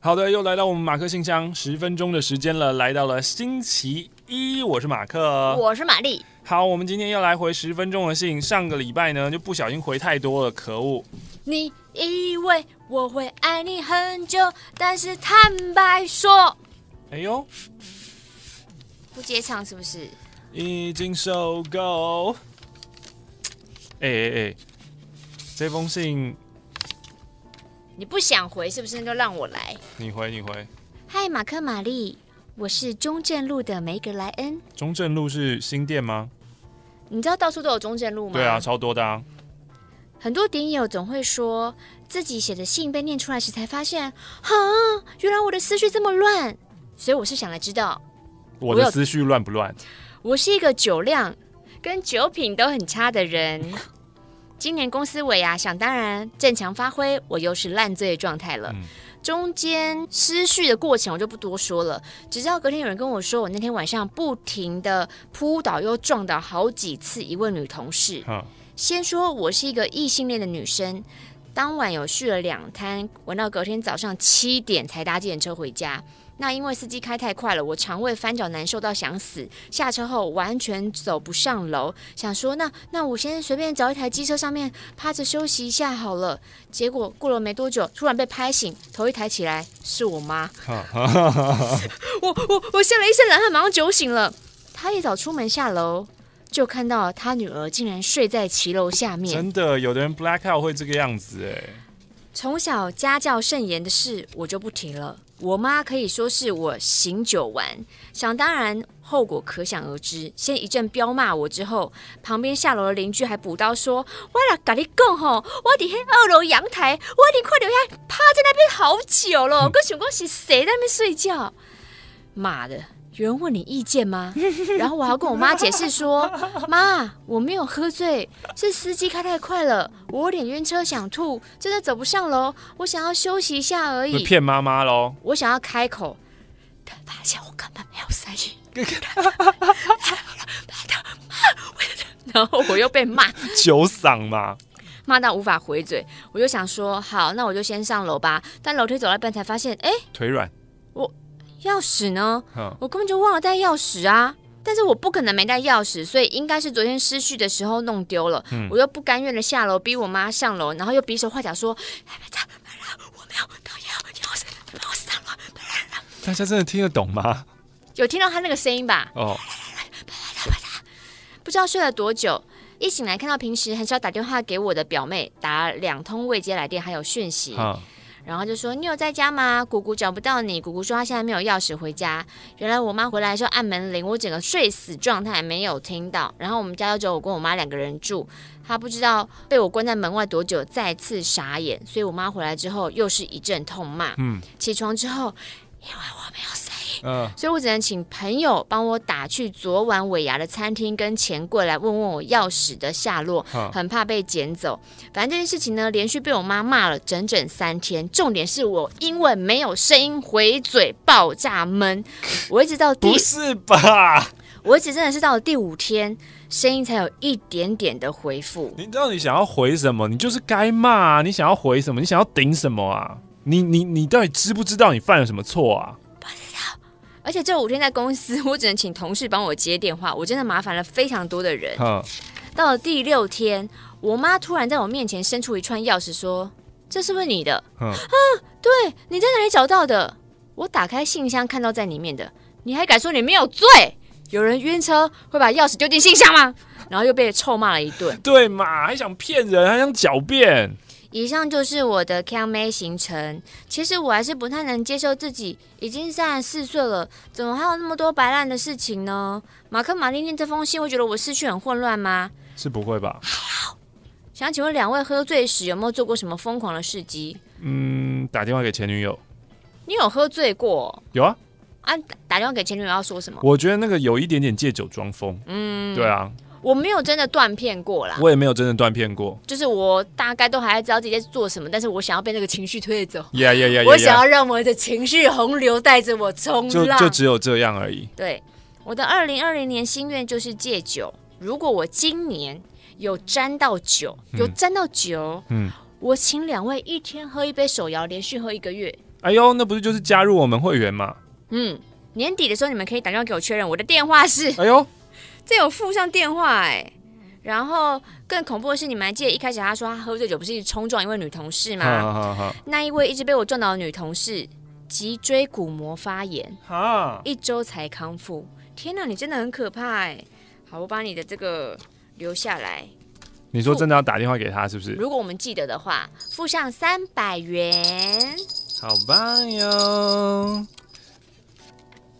好的，又来到我们马克信箱十分钟的时间了，来到了星期一，我是马克，我是玛丽。好，我们今天又来回十分钟的信。上个礼拜呢，就不小心回太多了，可恶。你以为我会爱你很久，但是坦白说，哎呦，不接唱是不是？已经受够。哎哎哎，这封信你不想回是不是？那就让我来。你回，你回。嗨，马克玛丽，我是中正路的梅格莱恩。中正路是新店吗？你知道到处都有中正路吗？对啊，超多的啊。很多点友总会说自己写的信被念出来时，才发现，哈，原来我的思绪这么乱。所以我是想来知道，我的思绪乱不乱？我是一个酒量跟酒品都很差的人。今年公司尾牙，想当然正常发挥，我又是烂醉状态了。嗯中间失序的过程我就不多说了，只知道隔天有人跟我说，我那天晚上不停的扑倒又撞倒好几次一位女同事。先说我是一个异性恋的女生，当晚有续了两摊，玩到隔天早上七点才搭计程车回家。那因为司机开太快了，我肠胃翻搅难受到想死。下车后完全走不上楼，想说那那我先随便找一台机车上面趴着休息一下好了。结果过了没多久，突然被拍醒，头一抬起来是我妈。我我我吓了一身冷汗，马上酒醒了。她一早出门下楼，就看到他女儿竟然睡在骑楼下面。真的，有的人 black out 会这个样子哎。从小家教甚严的事，我就不提了。我妈可以说是我醒酒丸，想当然，后果可想而知。先一阵彪骂我之后，旁边下楼的邻居还补刀说：“我来跟你讲吼，我在二楼阳台，我已经快留下趴在那边好久了，我想讲是谁在那边睡觉？妈的！”有人问你意见吗？然后我还要跟我妈解释说：“妈，我没有喝醉，是司机开太快了，我有点晕车想吐，真的走不上楼，我想要休息一下而已。”骗妈妈喽！我想要开口，但 发现我根本没有声音。然后我又被骂，酒嗓嘛，骂到无法回嘴。我就想说：“好，那我就先上楼吧。”但楼梯走到一半才发现，哎，腿软。我。钥匙呢？我根本就忘了带钥匙啊！但是我不可能没带钥匙，所以应该是昨天失序的时候弄丢了。嗯、我又不甘愿的下楼，逼我妈上楼，然后又比手画脚说：“我没有带钥匙，你帮我上楼。”大家真的听得懂吗？有听到他那个声音吧？哦。不知道睡了多久，一醒来看到平时很少打电话给我的表妹打两通未接来电，还有讯息。哦然后就说，你有在家吗？姑姑找不到你。姑姑说她现在没有钥匙回家。原来我妈回来的时候按门铃，我整个睡死状态没有听到。然后我们家就只有我跟我妈两个人住，她不知道被我关在门外多久，再次傻眼。所以我妈回来之后又是一阵痛骂。嗯，起床之后，因为我没有嗯，所以我只能请朋友帮我打去昨晚尾牙的餐厅跟钱柜来问问我钥匙的下落，很怕被捡走。反正这件事情呢，连续被我妈骂了整整三天。重点是我因为没有声音回嘴爆炸闷，我一直到第不是吧？我一直真的是到了第五天，声音才有一点点的回复。你知道你想要回什么？你就是该骂啊。你想要回什么？你想要顶什么啊？你你你到底知不知道你犯了什么错啊？而且这五天在公司，我只能请同事帮我接电话，我真的麻烦了非常多的人。嗯。到了第六天，我妈突然在我面前伸出一串钥匙，说：“这是不是你的？”嗯。啊，对，你在哪里找到的？我打开信箱看到在里面的，你还敢说你没有罪？有人晕车会把钥匙丢进信箱吗？然后又被臭骂了一顿。对嘛？还想骗人，还想狡辩。以上就是我的 Can May 行程。其实我还是不太能接受自己已经三十四岁了，怎么还有那么多白烂的事情呢？马克马丽念这封信会觉得我思绪很混乱吗？是不会吧？好，想请问两位喝醉时有没有做过什么疯狂的事迹？嗯，打电话给前女友。你有喝醉过？有啊。啊，打电话给前女友要说什么？我觉得那个有一点点借酒装疯。嗯，对啊。我没有真的断片过啦，我也没有真的断片过，就是我大概都还知道自己在做什么，但是我想要被那个情绪推着。走，yeah, yeah, yeah, yeah, yeah. 我想要让我的情绪洪流带着我冲浪，就就只有这样而已。对，我的二零二零年心愿就是戒酒，如果我今年有沾到酒，有沾到酒，嗯，我请两位一天喝一杯手摇，连续喝一个月。哎呦，那不是就是加入我们会员吗？嗯，年底的时候你们可以打电话给我确认，我的电话是，哎呦，这有附上电话哎。然后更恐怖的是，你们还记得一开始他说他喝醉酒不是一直冲撞一位女同事吗？好好好，那一位一直被我撞倒的女同事脊椎骨膜发炎，哈，一周才康复。天哪，你真的很可怕哎！好，我把你的这个留下来。你说真的要打电话给他是不是？如果我们记得的话，付上三百元。好棒哟！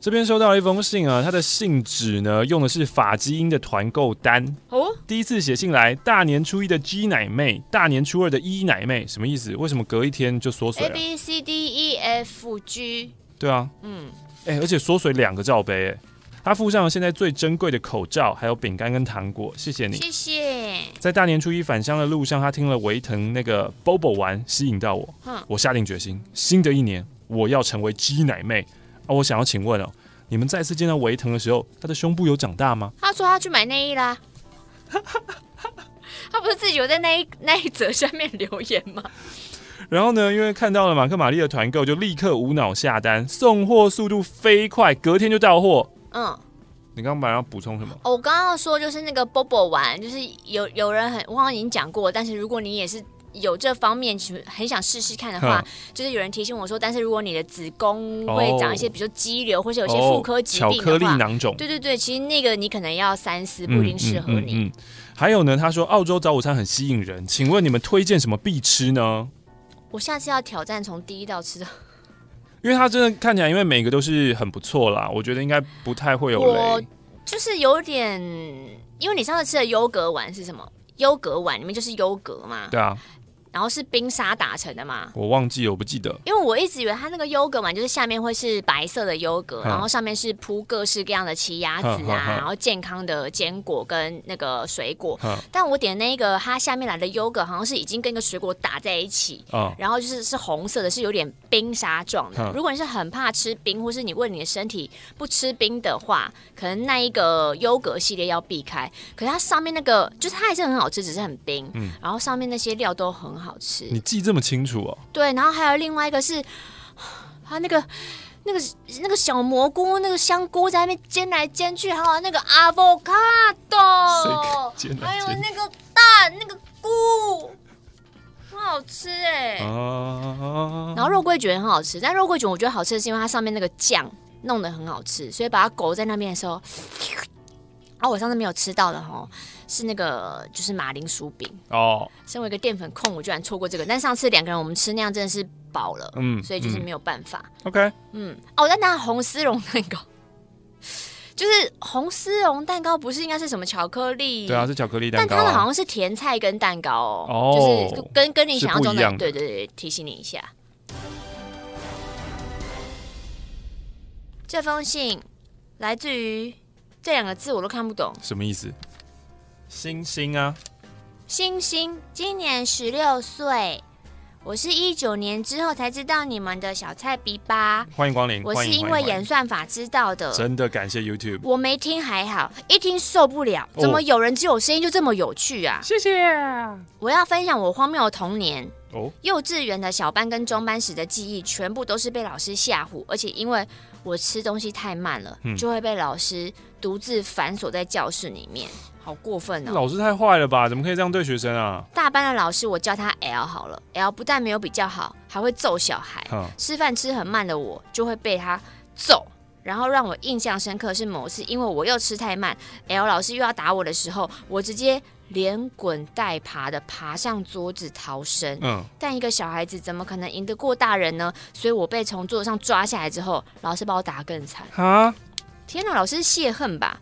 这边收到了一封信啊，他的信纸呢用的是法基因的团购单哦。第一次写信来，大年初一的鸡奶妹，大年初二的 E 奶妹，什么意思？为什么隔一天就缩水了？A B C D E F G。对啊，嗯，哎、欸，而且缩水两个罩杯，哎，他附上了现在最珍贵的口罩，还有饼干跟糖果，谢谢你，谢谢。在大年初一返乡的路上，他听了维腾那个 Bobo 玩，吸引到我，嗯，我下定决心，新的一年我要成为鸡奶妹。啊，我想要请问哦，你们再次见到维腾的时候，他的胸部有长大吗？他说他去买内衣啦。他不是自己有在那一那一则下面留言吗？然后呢，因为看到了马克玛丽的团购，就立刻无脑下单，送货速度飞快，隔天就到货。嗯，你刚刚本来要补充什么？哦，我刚刚说就是那个 Bobo 丸，就是有有人很，我好像已经讲过，但是如果你也是。有这方面其实很想试试看的话，就是有人提醒我说，但是如果你的子宫会长一些，比如说肌瘤，或是有些妇科疾病的话，巧克力囊肿，对对对，其实那个你可能要三思，不一定适合你。嗯，嗯，嗯，还有呢，他说澳洲早午餐很吸引人，请问你们推荐什么必吃呢？我下次要挑战从第一道吃的，因为它真的看起来，因为每个都是很不错啦，我觉得应该不太会有雷。我就是有点，因为你上次吃的优格丸是什么？优格丸里面就是优格嘛？对啊。然后是冰沙打成的嘛？我忘记了，我不记得。因为我一直以为它那个优格嘛，就是下面会是白色的优格，然后上面是铺各式各样的奇亚籽啊，然后健康的坚果跟那个水果。但我点那个，它下面来的优格好像是已经跟一个水果打在一起，然后就是是红色的，是有点冰沙状的。如果你是很怕吃冰，或是你为你的身体不吃冰的话，可能那一个优格系列要避开。可是它上面那个，就是它还是很好吃，只是很冰。然后上面那些料都很好。吃，你记这么清楚哦？对，然后还有另外一个是，它那个那个那个小蘑菇，那个香菇在那边煎来煎去，还有那个 avocado，还有那个蛋，那个菇，很好吃哎。啊、然后肉桂卷很好吃，但肉桂卷我觉得好吃的是因为它上面那个酱弄得很好吃，所以把它裹在那边的时候，然后我上次没有吃到的哈。是那个，就是马铃薯饼哦。身为一个淀粉控，我居然错过这个。但上次两个人我们吃那样真的是饱了，嗯，所以就是没有办法。OK，嗯，哦，但那红丝绒蛋糕，就是红丝绒蛋糕，不是应该是什么巧克力？对啊，是巧克力蛋糕，但它的好像是甜菜跟蛋糕哦，哦就是跟跟你想象中的，的对对对，提醒你一下。这封信来自于这两个字，我都看不懂，什么意思？星星啊，星星今年十六岁，我是一九年之后才知道你们的小菜逼吧。欢迎光临，我是因为演算法知道的。真的感谢 YouTube，我没听还好，一听受不了，怎么有人只有声音就这么有趣啊？谢谢。我要分享我荒谬的童年。哦，幼稚园的小班跟中班时的记忆，全部都是被老师吓唬，而且因为我吃东西太慢了，嗯、就会被老师独自反锁在教室里面，好过分哦！老师太坏了吧？怎么可以这样对学生啊？大班的老师，我叫他 L 好了，L 不但没有比较好，还会揍小孩。嗯、吃饭吃很慢的我，就会被他揍。然后让我印象深刻是某次，因为我又吃太慢，L 老师又要打我的时候，我直接。连滚带爬的爬上桌子逃生，嗯，但一个小孩子怎么可能赢得过大人呢？所以我被从桌子上抓下来之后，老师把我打得更惨。啊！天哪，老师泄恨吧？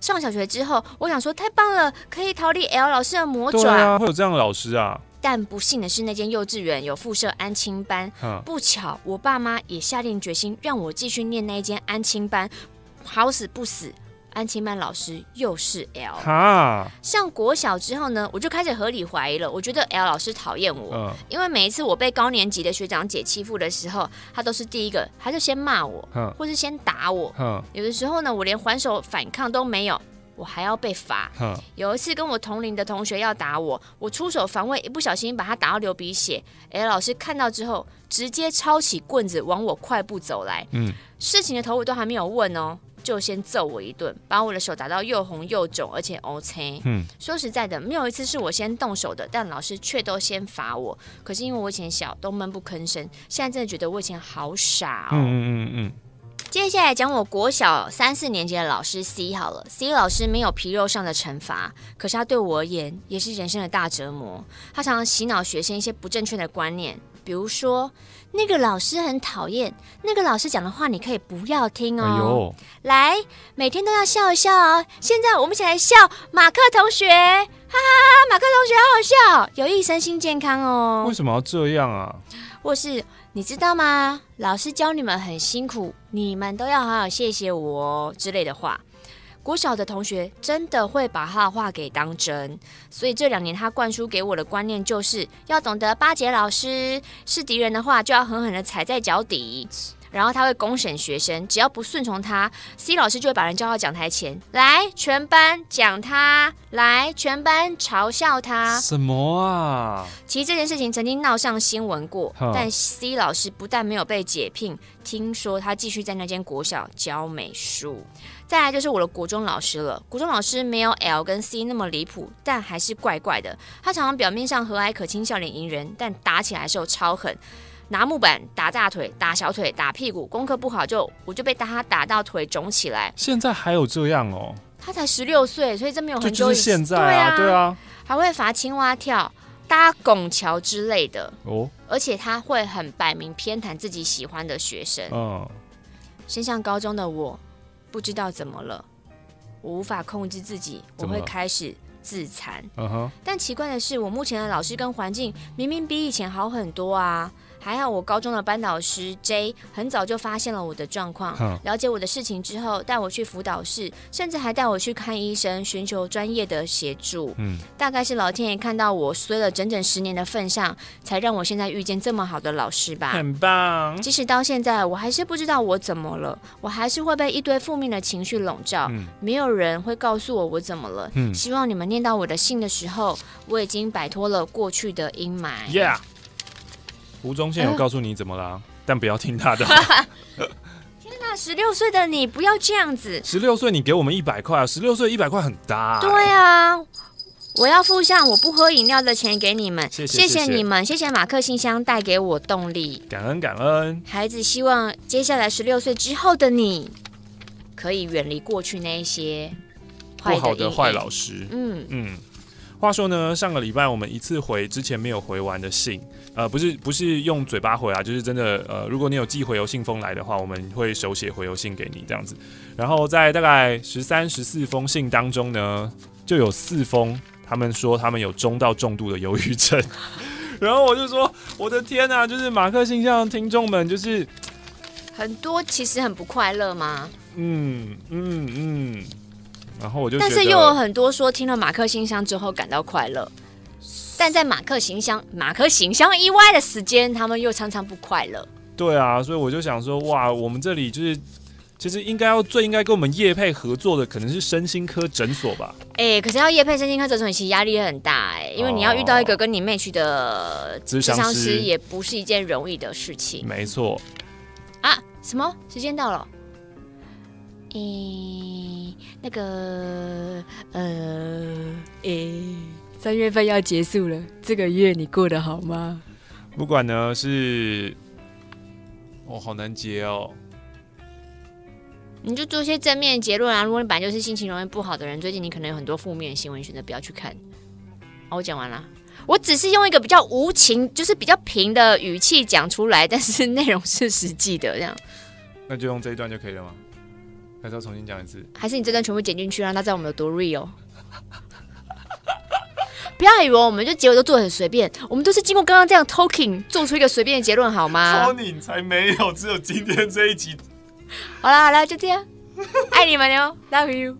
上小学之后，我想说太棒了，可以逃离 L 老师的魔爪。对啊，会有这样的老师啊？但不幸的是，那间幼稚园有附设安亲班，嗯，不巧我爸妈也下定决心让我继续念那一间安亲班，好死不死。安亲曼老师又是 L，哈，上国小之后呢，我就开始合理怀疑了。我觉得 L 老师讨厌我，嗯，因为每一次我被高年级的学长姐欺负的时候，他都是第一个，他就先骂我，嗯，或是先打我，嗯，有的时候呢，我连还手反抗都没有，我还要被罚。有一次跟我同龄的同学要打我，我出手防卫，一不小心把他打到流鼻血。L，老师看到之后，直接抄起棍子往我快步走来。嗯，事情的头我都还没有问哦，就先揍我一顿，把我的手打到又红又肿，而且 OK。嗯，说实在的，没有一次是我先动手的，但老师却都先罚我。可是因为我以前小，都闷不吭声，现在真的觉得我以前好傻哦。嗯嗯嗯嗯。接下来讲我国小三四年级的老师 C 好了，C 老师没有皮肉上的惩罚，可是他对我而言也是人生的大折磨。他常常洗脑学生一些不正确的观念，比如说那个老师很讨厌，那个老师讲的话你可以不要听哦。哎，来，每天都要笑一笑哦。现在我们一起来笑马克同学，哈哈哈，马克同学好好笑，有益身心健康哦。为什么要这样啊？或是。你知道吗？老师教你们很辛苦，你们都要好好谢谢我哦之类的话。国小的同学真的会把他的话给当真，所以这两年他灌输给我的观念就是要懂得巴结老师，是敌人的话就要狠狠的踩在脚底。然后他会公审学生，只要不顺从他，C 老师就会把人叫到讲台前来，全班讲他，来，全班嘲笑他。什么啊？其实这件事情曾经闹上新闻过，但 C 老师不但没有被解聘，听说他继续在那间国小教美术。再来就是我的国中老师了，国中老师没有 L 跟 C 那么离谱，但还是怪怪的。他常常表面上和蔼可亲，笑脸迎人，但打起来的时候超狠。拿木板打大腿、打小腿、打屁股，功课不好就我就被他打到腿肿起来。现在还有这样哦？他才十六岁，所以这没有很久。就是现在啊，对啊，对啊，还会罚青蛙跳、搭拱桥之类的哦。而且他会很摆明偏袒自己喜欢的学生。嗯。升上高中的我，不知道怎么了，我无法控制自己，我会开始自残。但奇怪的是，我目前的老师跟环境明明比以前好很多啊。还好，我高中的班导师 J 很早就发现了我的状况，了解我的事情之后，带我去辅导室，甚至还带我去看医生，寻求专业的协助。嗯，大概是老天爷看到我衰了整整十年的份上，才让我现在遇见这么好的老师吧。很棒。即使到现在，我还是不知道我怎么了，我还是会被一堆负面的情绪笼罩。嗯，没有人会告诉我我怎么了。嗯，希望你们念到我的信的时候，我已经摆脱了过去的阴霾。Yeah。吴宗宪有告诉你怎么啦，呃、但不要听他的。天哪，十六岁的你不要这样子！十六岁你给我们一百块啊！十六岁一百块很大。对啊，我要付上我不喝饮料的钱给你们。谢谢，谢谢你们，谢谢马克信箱带给我动力。感恩感恩。孩子希望接下来十六岁之后的你，可以远离过去那一些不好的坏老师。嗯嗯。话说呢，上个礼拜我们一次回之前没有回完的信，呃，不是不是用嘴巴回啊，就是真的，呃，如果你有寄回邮信封来的话，我们会手写回邮信给你这样子。然后在大概十三、十四封信当中呢，就有四封他们说他们有中到重度的忧郁症。然后我就说，我的天啊，就是马克信箱的听众们，就是很多其实很不快乐吗？嗯嗯嗯。然后我就，但是又有很多说听了马克信箱之后感到快乐，但在马克信箱、马克信箱意外的时间，他们又常常不快乐。对啊，所以我就想说，哇，我们这里就是其实应该要最应该跟我们业配合作的，可能是身心科诊所吧？哎、欸，可是要业配身心科诊所，其实压力也很大哎、欸，因为你要遇到一个跟你 match 的智商师，也不是一件容易的事情。没错。啊？什么？时间到了？诶、欸，那个，呃，诶、欸，三月份要结束了，这个月你过得好吗？不管呢是，哦，好难结哦。你就做些正面结论啊！如果你本来就是心情容易不好的人，最近你可能有很多负面新闻，选择不要去看。好，我讲完了，我只是用一个比较无情，就是比较平的语气讲出来，但是内容是实际的，这样。那就用这一段就可以了吗？还是要重新讲一次？还是你这段全部剪进去，让他知道我们有多 real？不要以为我们就结尾都做得很随便，我们都是经过刚刚这样 talking 做出一个随便的结论，好吗？Tony 才没有，只有今天这一集。好了好了，就这样，爱你们哟，Love you。